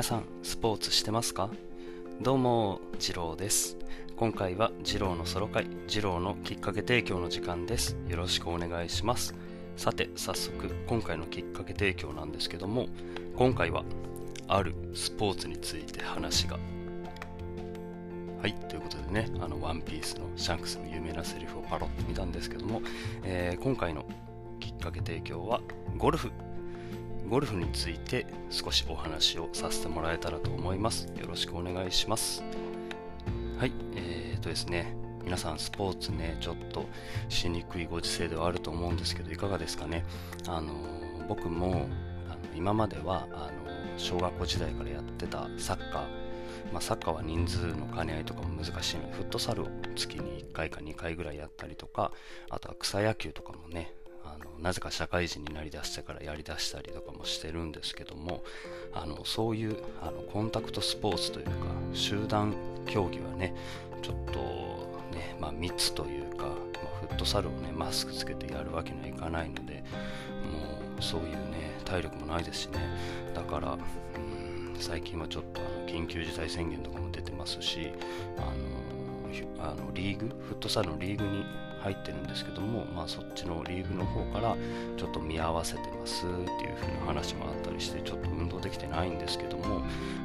皆さんスポーツしてますか？どうも次郎です。今回は次郎のソロ会次郎のきっかけ提供の時間です。よろしくお願いします。さて早速今回のきっかけ提供なんですけども今回はあるスポーツについて話が。はい、ということでね、あの、ワンピースのシャンクスの有名なセリフをパロってみたんですけども、えー、今回のきっかけ提供は、ゴルフ。ゴルフについて少しお話をさせてもらえたらと思います。よろしくお願いします。はい、えーとですね、皆さんスポーツね、ちょっとしにくいご時世ではあると思うんですけど、いかがですかね？あの僕もあの今まではあの小学校時代からやってたサッカー、まあ、サッカーは人数の兼ね合いとかも難しいので、フットサルを月に1回か2回ぐらいやったりとか、あとは草野球とかもね、あのなぜか社会人になりだしてからやりだしたりとかもしてるんですけどもあのそういうあのコンタクトスポーツというか集団競技はねちょっとね、まあ、密というか、まあ、フットサルをねマスクつけてやるわけにはいかないのでもうそういうね体力もないですしね。だからうん最近はちょっとあの緊急事態宣言とかも出てますしあのあのリーグ？フットサルのリーグに入ってるんですけども、まあ、そっちのリーグの方からちょっと見合わせてますっていう風な話もあったりしてちょっと運動できてないんですけども、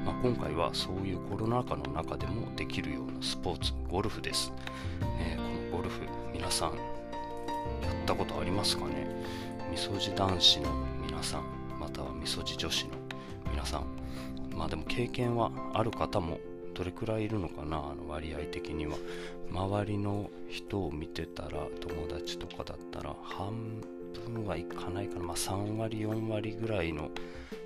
まあ、今回はそういうコロナ禍の中でもできるようなスポーツゴルフです、ね、このゴルフ皆さんやったことありますかね？みそじ男子の皆さんまたはみそじ女子の皆さん。まあでも経験はある方もどれくらいいるのかなあの割合的には。周りの人を見てたら友達とかだったら半分はいかないかな、まあ、3割4割ぐらいの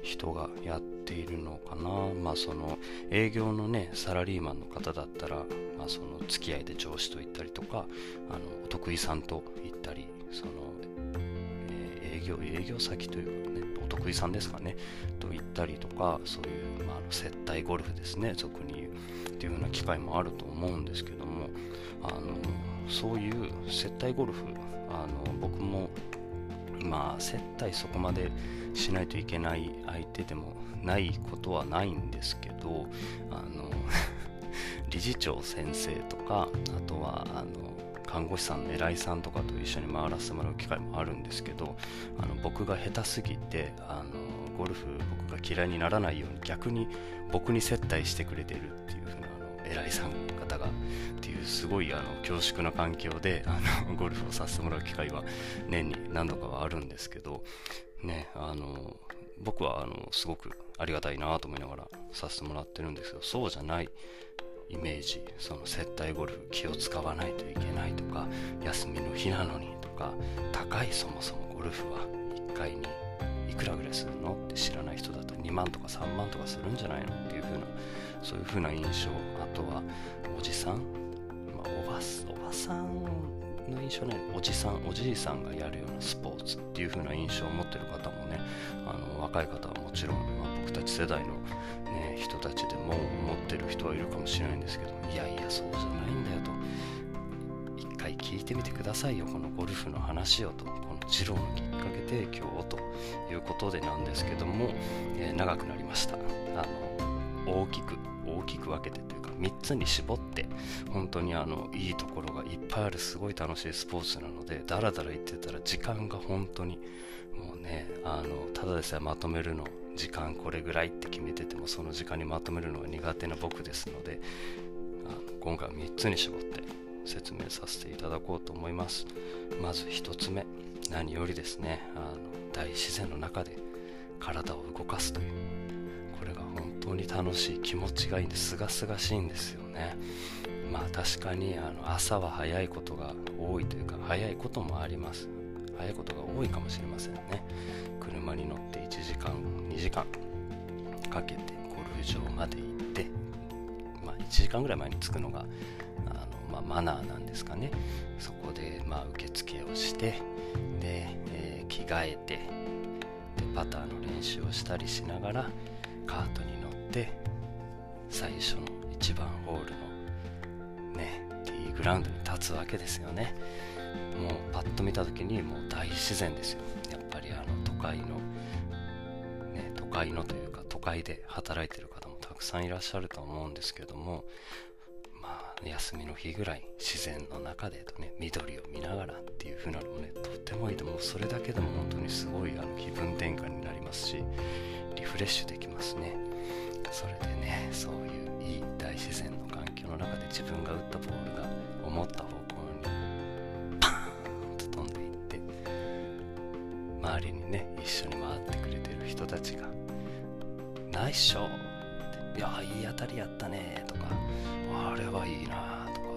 人がやっているのかな。まあその営業のねサラリーマンの方だったら、まあ、その付き合いで上司と行ったりとかあのお得意さんと行ったりその、えー、営業営業先というかね。得意さんですかね。と行ったりとかそういう、まあ、接待ゴルフですね。俗に言うっていうような機会もあると思うんですけどもあのそういう接待ゴルフあの僕もまあ接待そこまでしないといけない相手でもないことはないんですけどあの 理事長先生とかあとはあの看護師さんの偉いさんとかと一緒に回らせてもらう機会もあるんですけどあの僕が下手すぎてあのゴルフ僕が嫌いにならないように逆に僕に接待してくれてるっていう風なあの偉いさん方がっていうすごいあの恐縮な環境であの ゴルフをさせてもらう機会は年に何度かはあるんですけどねあの僕はあのすごくありがたいなと思いながらさせてもらってるんですけどそうじゃないイメージその接待ゴルフ気を使わないといけないとか休みの日なのにとか高いそもそもゴルフは1回にいくらぐらいするのって知らない人だと2万とか3万とかするんじゃないのっていう風なそういう風な印象。あとはおじさん、まあ、おばおばさんの印象ねおじさんおじいさんがやるようなスポーツっていう風な印象を持ってる方もねあの若い方はもちろん、まあ、僕たち世代のね、人たちでも思ってる人はいるかもしれないんですけどいやいやそうじゃないんだよと。一回聞いてみてくださいよこのゴルフの話をと。この二郎のきっかけ提供をということでなんですけども、えー、長くなりました。あの大きく大きく分けてという3つに絞って本当にあのいいところがいっぱいあるすごい楽しいスポーツなのでダラダラ言ってたら時間が本当にもうねあのただでさえまとめるの時間これぐらいって決めててもその時間にまとめるのが苦手な僕ですのであの今回は3つに絞って説明させていただこうと思います。まず1つ目何よりですねあの大自然の中で体を動かすと。いう当に楽しい気持ちがいいんですがすがしいんですよね。まあ確かにあの朝は早いことが多いというか早いこともあります。早いことが多いかもしれませんね。車に乗って1時間2時間かけてゴルフ場まで行って、まあ、1時間ぐらい前に着くのがあの、まあ、マナーなんですかね。そこで、まあ、受付をしてで、えー、着替えてでパターの練習をしたりしながらカートに最初の1番ホールのねティーグラウンドに立つわけですよね。もうパッと見た時にもう大自然ですよ。やっぱりあの都会の、ね、都会のというか都会で働いてる方もたくさんいらっしゃると思うんですけどもまあ休みの日ぐらい自然の中でとね緑を見ながらっていう風なのもねとってもいいと。思うそれだけでも本当にすごいあの気分転換になりますしリフレッシュできますね。それでねそういういい大自然の環境の中で自分が打ったボールが思った方向にパーンと飛んでいって周りにね一緒に回ってくれてる人たちが「ナイスショー!」って「いやいい当たりやったね」とか「あれはいいな」とか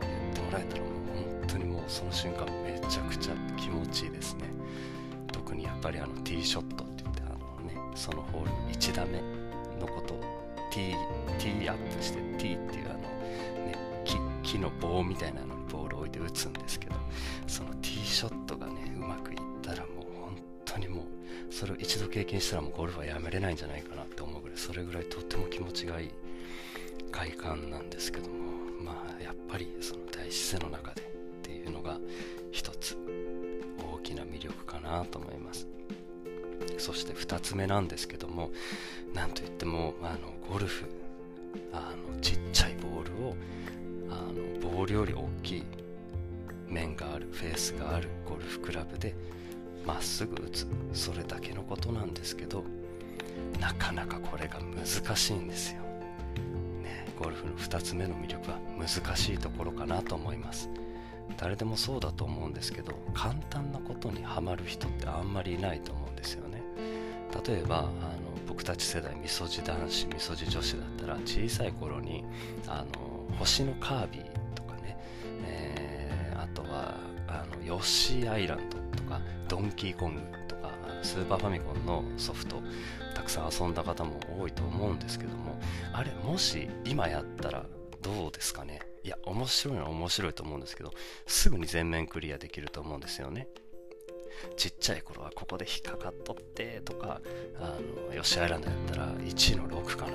言ってもらえたらもう本当にもうその瞬間めちゃくちゃ気持ちいいですね特にやっぱりあのティーショットって言ってあのねそのホール1打目のことをティーアップしてティーっていうあのね木木の棒みたいなのにボールを置いて打つんですけどそのティーショットがねうまくいったらもう本当にもうそれを一度経験したらもうゴルフはやめれないんじゃないかなって思うぐらいそれぐらいとっても気持ちがいい快感なんですけどもまあやっぱりその大自然の中でっていうのが一つ大きな魅力かなと思います。そして2つ目なんですけどもなんといってもあのゴルフあのちっちゃいボールをあのボールより大きい面があるフェースがあるゴルフクラブでまっすぐ打つ。それだけのことなんですけどなかなかこれが難しいんですよ、ね、ゴルフの2つ目の魅力は難しいところかなと思います。誰でもそうだと思うんですけど簡単なことにはまる人ってあんまりいないと思うんですよね。例えばあの僕たち世代みそじ男子みそじ女子だったら小さい頃にあの星のカービィとかね、えー、あとはあのヨッシーアイランドとかドンキーコングとかスーパーファミコンのソフトたくさん遊んだ方も多いと思うんですけどもあれもし今やったらどうですかね？いや面白いのは面白いと思うんですけどすぐに全面クリアできると思うんですよね。ちっちゃい頃はここで引っかかっとってとかあのヨシアイランドやったら1の6かな。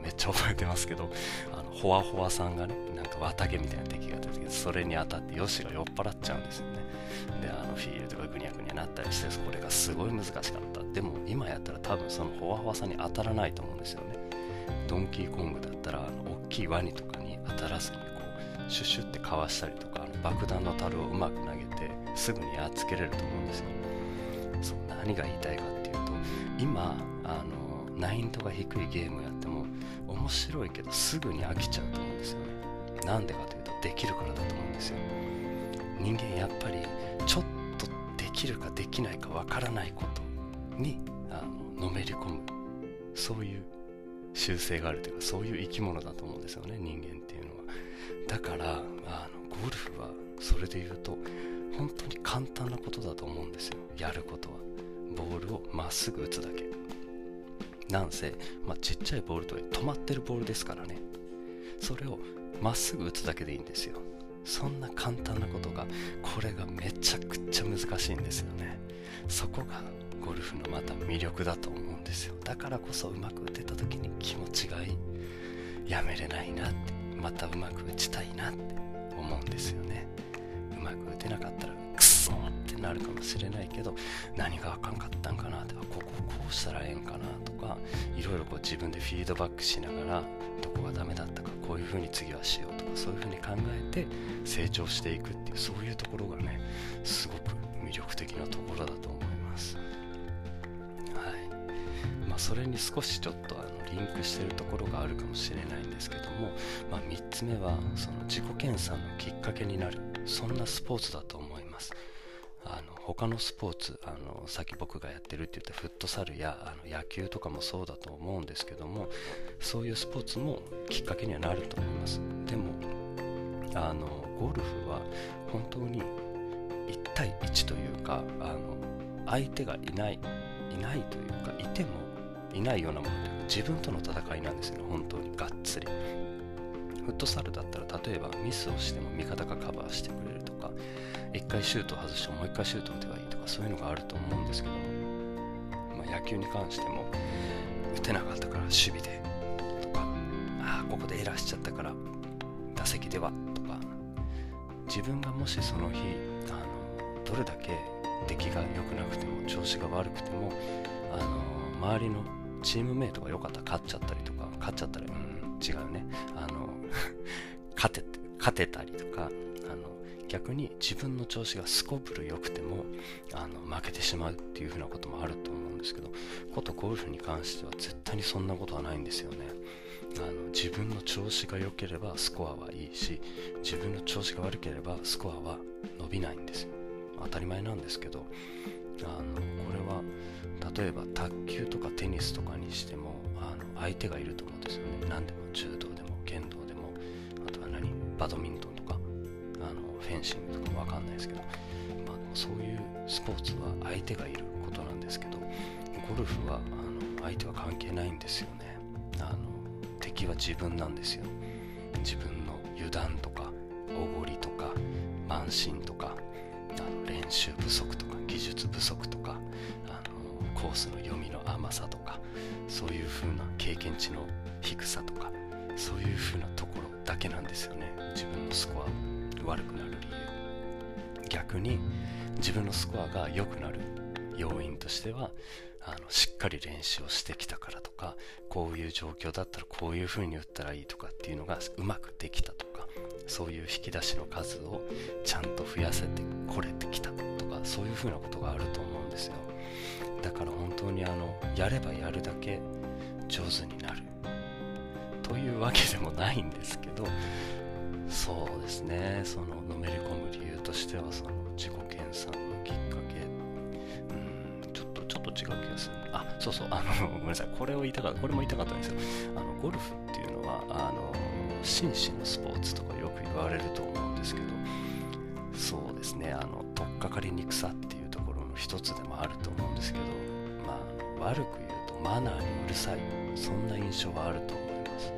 めっちゃ覚えてますけどあのホワホワさんがねなんか綿毛みたいな敵が出てきてそれに当たってヨシが酔っ払っちゃうんですよね。であのフィールドがグニャグニャなったりしてこれがすごい難しかった。でも今やったら多分そのホワホワさんに当たらないと思うんですよね。ドンキーコングだったらあの大きいワニとかに当たらずにこうシュッシュってかわしたりとかあの爆弾の樽をうまく投げすぐにやっつけれると思うんですよ。そう何が言いたいかっていうと今あの難易度が低いゲームやっても面白いけどすぐに飽きちゃうと思うんですよ。ねなんでかというとできるからだと思うんですよ。人間やっぱりちょっとできるかできないかわからないことにあののめり込む。そういう習性があるというかそういう生き物だと思うんですよね人間っていうのは。だからあのゴルフはそれで言うと本当に簡単なことだと思うんですよ。やることは。ボールをまっすぐ打つだけ。なんせ、まあ、ちっちゃいボールとはいえ止まってるボールですからね。それをまっすぐ打つだけでいいんですよ。そんな簡単なことがこれがめちゃくちゃ難しいんですよね。そこがゴルフのまた魅力だと思うんですよ。だからこそうまく打てた時に気持ちがいい。やめれないなって。またうまく打ちたいなって思うんですよね。まく打てなかったらクソってなるかもしれないけど何があかんかったんかなってこここうしたらええんかなとかいろいろこう自分でフィードバックしながらどこがダメだったかこういう風に次はしようとかそういう風に考えて成長していくっていうそういうところがねすごく魅力的なところだと思います。はい。まあそれに少しちょっとあのリンクしてるところがあるかもしれないんですけども、まあ、3つ目はその自己研鑽のきっかけになる。そんなスポーツだと思います。あの他のスポーツあのさっき僕がやってるって言ったフットサルやあの野球とかもそうだと思うんですけどもそういうスポーツもきっかけにはなると思います。でもあのゴルフは本当に1対1というかあの相手がいないいないというかいてもいないようなものというか自分との戦いなんですよね本当にがっつり。フットサルだったら例えばミスをしても味方がカバーしてくれるとか一回シュートを外してもう一回シュート打てばいいとかそういうのがあると思うんですけど、まあ、野球に関しても打てなかったから守備でとかああここでエラーしちゃったから打席ではとか自分がもしその日あのどれだけ出来が良くなくても調子が悪くてもあの周りのチームメイトが良かったら勝っちゃったりとか勝っちゃったらうん違うね。あの勝て勝てたりとかあの逆に自分の調子がすこぶる良くてもあの負けてしまうっていうふうなこともあると思うんですけどことゴルフに関しては絶対にそんなことはないんですよね。あの自分の調子が良ければスコアはいいし自分の調子が悪ければスコアは伸びないんですよ。当たり前なんですけどあのこれは例えば卓球とかテニスとかにしても相手がいると思うんですよね。何でも柔道でも剣道でもあとは何？バドミントンとか？あのフェンシングとかもわかんないですけど、まあ、そういうスポーツは相手がいることなんですけどゴルフはあの相手は関係ないんですよね。あの敵は自分なんですよ。自分の油断とかおごりとか慢心とかあの練習不足とか技術不足とかコースの読みの甘さとかそういう風な経験値の低さとかそういう風なところだけなんですよね。自分のスコア悪くなる理由。逆に自分のスコアが良くなる要因としてはあのしっかり練習をしてきたからとかこういう状況だったらこういう風に打ったらいいとかっていうのがうまくできたとかそういう引き出しの数をちゃんと増やせてこれてきたとかそういう風なことがあると思うんですよ。だから本当にあのやればやるだけ上手になる。というわけでもないんですけどそうですね。そののめり込む理由としてはその自己研鑽のきっかけ。うんちょっとちょっと違う気がする。あそうそう。あのごめんなさい。これを言いたかったこれも言いたかったんですよ。あのゴルフっていうのはあの紳士のスポーツとかよく言われると思うんですけどそうですね。あの取っかかりにくさっていう一つでもあると思うんですけどまあ悪く言うとマナーにうるさい。そんな印象はあると思います、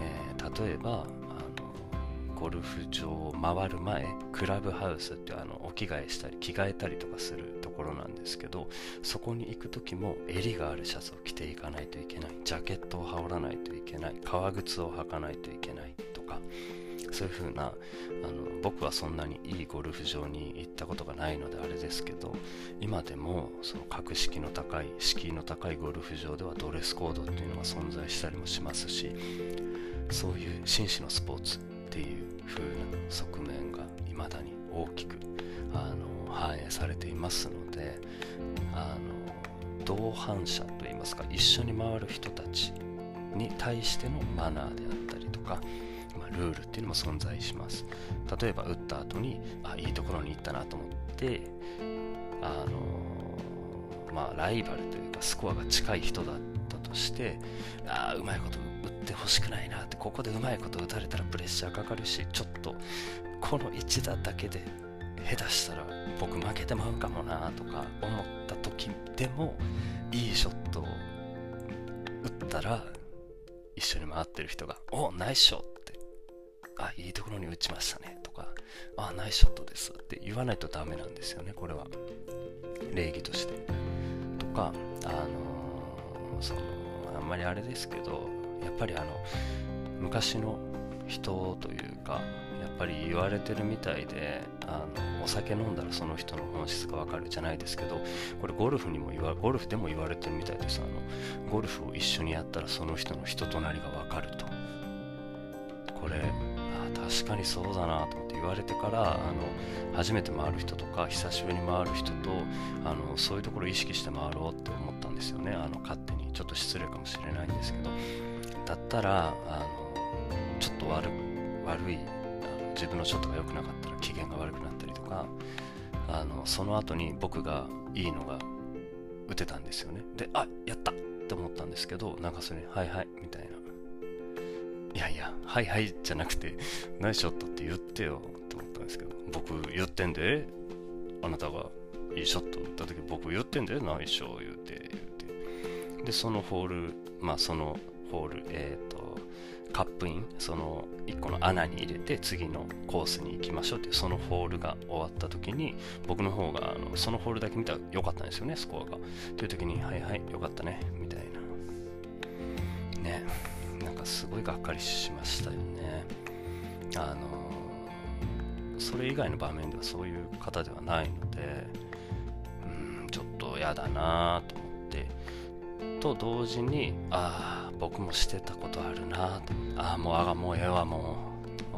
えー、例えばあのゴルフ場を回る前クラブハウスってあのお着替えしたり着替えたりとかするところなんですけどそこに行く時も襟があるシャツを着ていかないといけない。ジャケットを羽織らないといけない。革靴を履かないといけない。そういう風なあの僕はそんなにいいゴルフ場に行ったことがないのであれですけど今でもその格式の高い敷居の高いゴルフ場ではドレスコードっていうのが存在したりもしますしそういう紳士のスポーツっていう風な側面が未だに大きくあの反映されていますのであの同伴者といいますか一緒に回る人たちに対してのマナーであったりとか、ルールっていうのも存在します例えば打った後にあいいところに行ったなと思ってあのまあライバルというかスコアが近い人だったとしてああうまいこと打ってほしくないなってここでうまいこと打たれたらプレッシャーかかるしちょっとこの1打だけで下手したら僕負けてまうかもなとか思った時でもいいショットを打ったら一緒に回ってる人が「おナイスショット!」「あいいところに打ちましたね」とか「あナイスショットです」って言わないとダメなんですよねこれは。礼儀として。とかあのー、そのあんまりあれですけどやっぱりあの昔の人というかやっぱり言われてるみたいであのお酒飲んだらその人の本質がわかるじゃないですけどこれゴルフにも言わゴルフでも言われてるみたいです。あのゴルフを一緒にやったらその人の人となりがわかると。これ確かにそうだなと思って言われてからあの初めて回る人とか久しぶりに回る人とあのそういうところを意識して回ろうって思ったんですよね。あの勝手に。ちょっと失礼かもしれないんですけど。だったらあのちょっと悪悪い自分のショットが良くなかったら機嫌が悪くなったりとかあのその後に僕がいいのが打てたんですよね。であやったって思ったんですけどなんかそれはいはいみたいな。やはいはいじゃなくてナイスショットって言ってよって思ったんですけど僕言ってんであなたがいいショット打った時僕言ってんでナイスショー言うて言うてでそのホールまあそのホール、えっ、ー、と、カップイン、その1個の穴に入れて次のコースに行きましょうってうそのホールが終わった時に僕の方があのそのホールだけ見たら良かったんですよね、スコアが。という時に、はいはい、良かったね、みたいな。すごいがっかりしましたよね。あの、それ以外の場面ではそういう方ではないので、うん、ちょっと嫌だなと思って、と同時にああ僕もしてたことあるなああもうあがもうええわもう。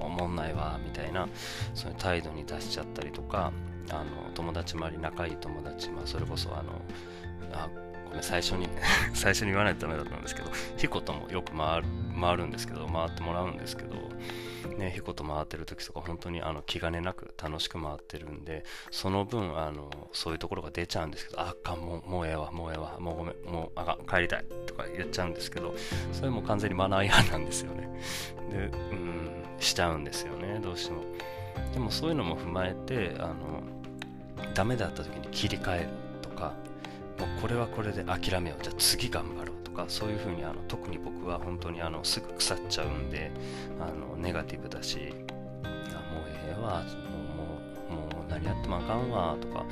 おもんないわみたいなそういう態度に出しちゃったりとかあの友達周り仲いい友達、まあ、それこそあのあごめん最初に 最初に言わないとダメだったんですけどヒコともよく回る回るんですけど回ってもらうんですけどね、ヒコと回ってる時とか本当にあの気兼ねなく楽しく回ってるんでその分あのそういうところが出ちゃうんですけどあかんもうもうええわもうええわもうごめんもうあかん帰りたいとか言っちゃうんですけどそれも完全にマナー違反なんですよね。でうんしちゃうんですよねどうしても。でもそういうのも踏まえてあのダメだった時に切り替えるとかもうこれはこれで諦めよう。じゃあ次頑張ろうとかそういうふうにあの特に僕は本当にあのすぐ腐っちゃうんであのネガティブだしあもうええわもうもうもう何やってもあかんわとか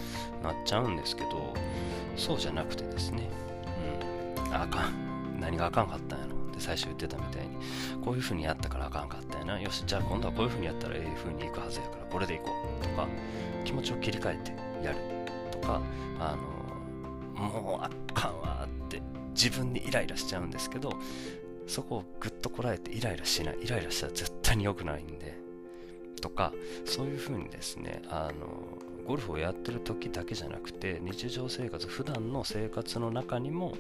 なっちゃうんですけどそうじゃなくてですね、うん、あかん。何があかんかったんやろ。っ最初言ってたみたいにこういうふうにやったからあかんかったんやな。よしじゃあ今度はこういうふうにやったらええふうにいくはずやからこれでいこうとか気持ちを切り替えてやるとかあのもうあかんわって自分にイライラしちゃうんですけどそこをぐっとこらえてイライラしないイライラしたら絶対に良くないんでとかそういうふうにですねあのゴルフをやってる時だけじゃなくて日常生活普段の生活の中にも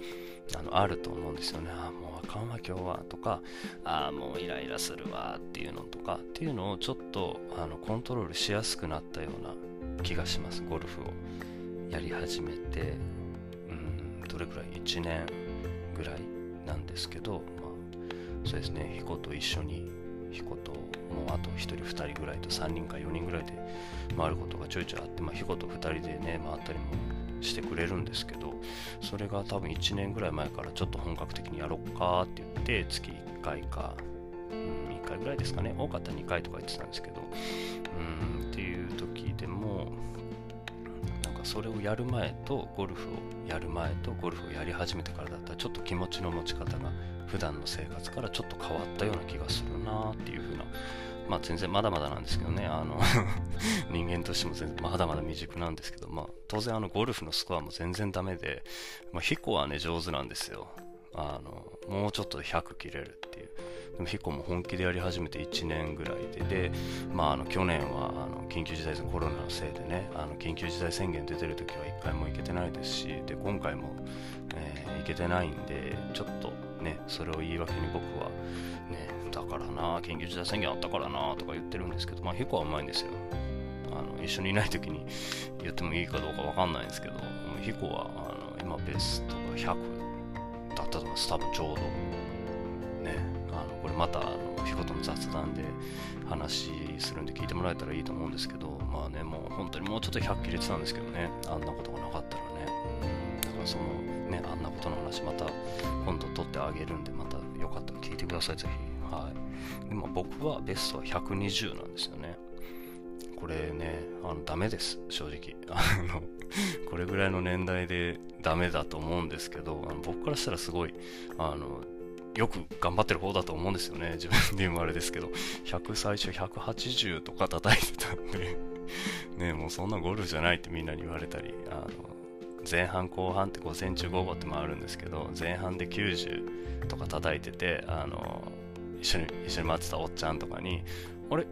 あのあると思うんですよね。ああもうあかんわ今日はとかああもうイライラするわっていうのとかっていうのをちょっとあのコントロールしやすくなったような気がしますゴルフをやり始めて。れくらい1年ぐらいなんですけど、まあ、そうですね、彦と一緒に、彦ともうあと1人、2人ぐらいと3人か4人ぐらいで回ることがちょいちょいあって、まあ、彦と2人でね、回ったりもしてくれるんですけど、それが多分1年ぐらい前からちょっと本格的にやろっかって言って、月1回か、うん、1回ぐらいですかね、多かったら2回とか言ってたんですけど、うん、っていう時でも、それをやる前とゴルフをやる前とゴルフをやり始めてからだったらちょっと気持ちの持ち方が普段の生活からちょっと変わったような気がするなっていう風なまあ全然まだまだなんですけどねあの 人間としても全然まだまだ未熟なんですけどまあ当然あのゴルフのスコアも全然ダメで、まあ、ヒコはね上手なんですよ。あのもうちょっとで100切れるっていう。でもヒコも本気でやり始めて1年ぐらいでで、まあ、あの去年はあの緊急事態宣言コロナのせいでねあの緊急事態宣言出てる時は1回も行けてないですしで今回も、えー、行けてないんでちょっとねそれを言い訳に僕はねだからな緊急事態宣言あったからなとか言ってるんですけどまあヒコはうまいんですよあの一緒にいない時に言ってもいいかどうかわかんないんですけどヒコはあの今ベストが100だったと思います、多分ちょうど。これまたあの日ごとの雑談で話するんで聞いてもらえたらいいと思うんですけど、まあね、もう本当にもうちょっと100切れてたんですけどね、あんなことがなかったらね。だからそのね、あんなことの話また今度撮ってあげるんで、またよかったら聞いてください、ぜひ。はい。でも僕はベストは120なんですよね。これね、あのダメです、正直。あのこれぐらいの年代でダメだと思うんですけど、あの僕からしたらすごい、あの、よく頑張ってる方だと思うんですよね。自分で言うあれですけど、100最初180とか叩いてたんで。ね、もうそんなゴルフじゃないってみんなに言われたり、あの、前半後半って5センチ午後って回るんですけど、前半で90とか叩いてて、あの、一緒に、一緒に待ってたおっちゃんとかに、あれ？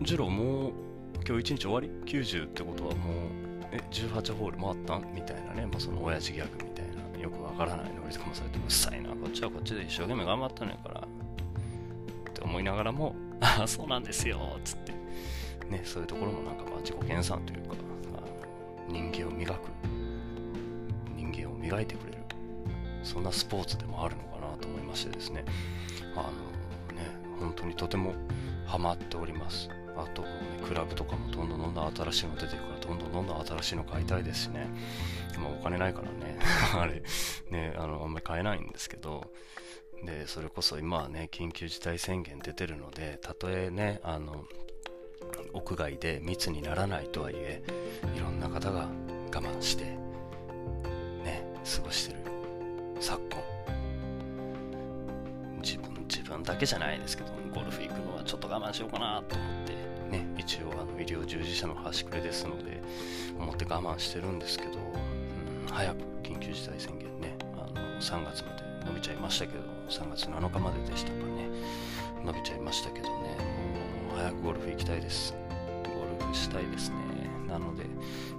ジローもう今日一日終わり ?90 ってことはもう、え、18ホール回ったん？みたいなね、まあ、その親父ギャグみ、よくわからないノリとかもされて、うっさいな、こっちはこっちで一生懸命頑張ったのやから、って思いながらも、あ あ、そうなんですよっ、つって、ね、そういうところもなんかまあ自己研鑽というか、あの人間を磨く、人間を磨いてくれる、そんなスポーツでもあるのかなと思いましてですね、あのね、本当にとてもハマっております。あと、クラブとかもどんどんどんどん新しいの出てるからどんどんどんどん新しいの買いたいですしね。まあお金ないからね。あれ。ねあのあんまり買えないんですけど。でそれこそ今はね緊急事態宣言出てるのでたとえねあの屋外で密にならないとはいえいろんな方が我慢してね過ごしてる。昨今。自分自分だけじゃないですけどゴルフ行くのはちょっと我慢しようかなと思って。ね、一応あの医療従事者の端くれですので、思って我慢してるんですけど、うん、早く緊急事態宣言ね、あの3月まで伸びちゃいましたけど、3月7日まででしたかね、伸びちゃいましたけどね、もう早くゴルフ行きたいです。ゴルフしたいですね。なので、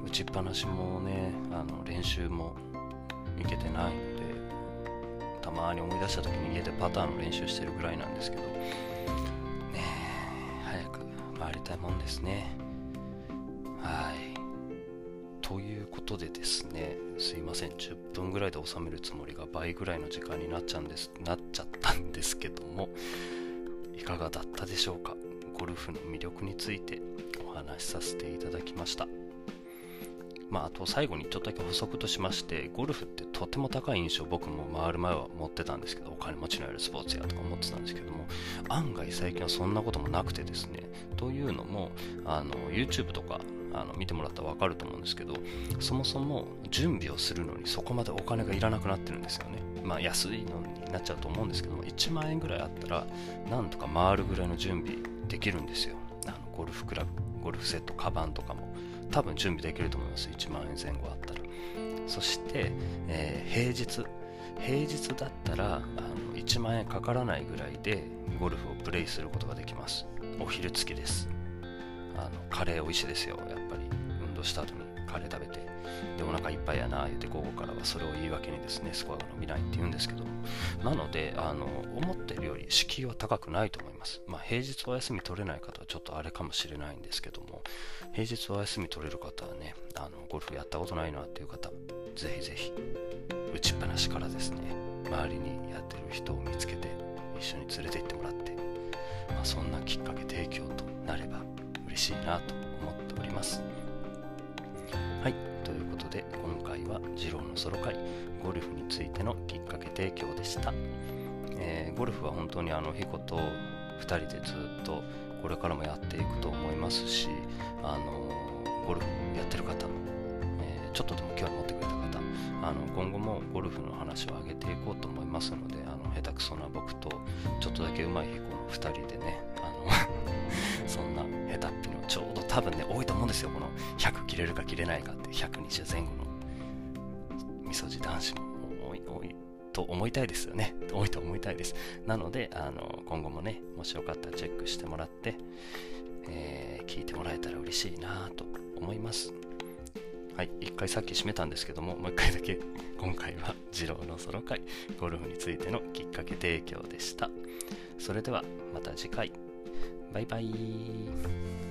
打ちっぱなしもね、あの練習も行けてないので、たまに思い出した時に家でパターンの練習してるぐらいなんですけど、く回りたもんですね。はい。ということでですね、すいません、10分ぐらいで収めるつもりが倍ぐらいの時間になっちゃうんですなっちゃったんですけども、いかがだったでしょうか？ゴルフの魅力についてお話しさせていただきました。まあ、あと最後にちょっとだけ補足としまして、ゴルフってとても高い印象僕も回る前は持ってたんですけど、お金持ちのやるスポーツやとか思ってたんですけども、案外最近はそんなこともなくてですね、というのも、あの、YouTube とかあの見てもらったらわかると思うんですけど、そもそも準備をするのにそこまでお金がいらなくなってるんですよね。まあ安いのになっちゃうと思うんですけども、1万円ぐらいあったら、なんとか回るぐらいの準備できるんですよ。あのゴルフクラブ、ゴルフセット、カバンとかも。多分準備できると思います。1万円前後あったら。そして、えー、平日。平日だったらあの1万円かからないぐらいでゴルフをプレイすることができます。お昼付きです。あのカレー美味しいですよ。やっぱり。運動した後にカレー食べて。でお腹いっぱいやな言うて午後からはそれを言い訳にですねスコアが伸びないって言うんですけど。なのであの思ってるより敷居は高くないと思います。まあ平日お休み取れない方はちょっとあれかもしれないんですけども。平日お休み取れる方はねあのゴルフやったことないなっていう方ぜひぜひ打ちっぱなしからですね周りにやってる人を見つけて一緒に連れて行ってもらって、まあ、そんなきっかけ提供となれば嬉しいなと思っております。はい。ということで今回は次郎のソロ会ゴルフについてのきっかけ提供でした、えー、ゴルフは本当にあのヒコと2人でずっとこれからもやっていくと思いますしあのゴルフやってる方、えー、ちょっとでも興味持ってくれあの今後もゴルフの話を上げていこうと思いますのであの下手くそな僕とちょっとだけ上手いヒコの2人でねあの そんな下手っぴのちょうど多分ね、多いと思うんですよ。この100切れるか切れないかって、120前後のみそじ男子も多い、多いと思いたいですよね。多いと思いたいです。なので、あの、今後もね、もしよかったらチェックしてもらって、えー、聞いてもらえたら嬉しいなと思います。はい、一回さっき閉めたんですけども、もう1回だけ、今回は二郎のソロ会、ゴルフについてのきっかけ提供でした。それではまた次回。バイバイ。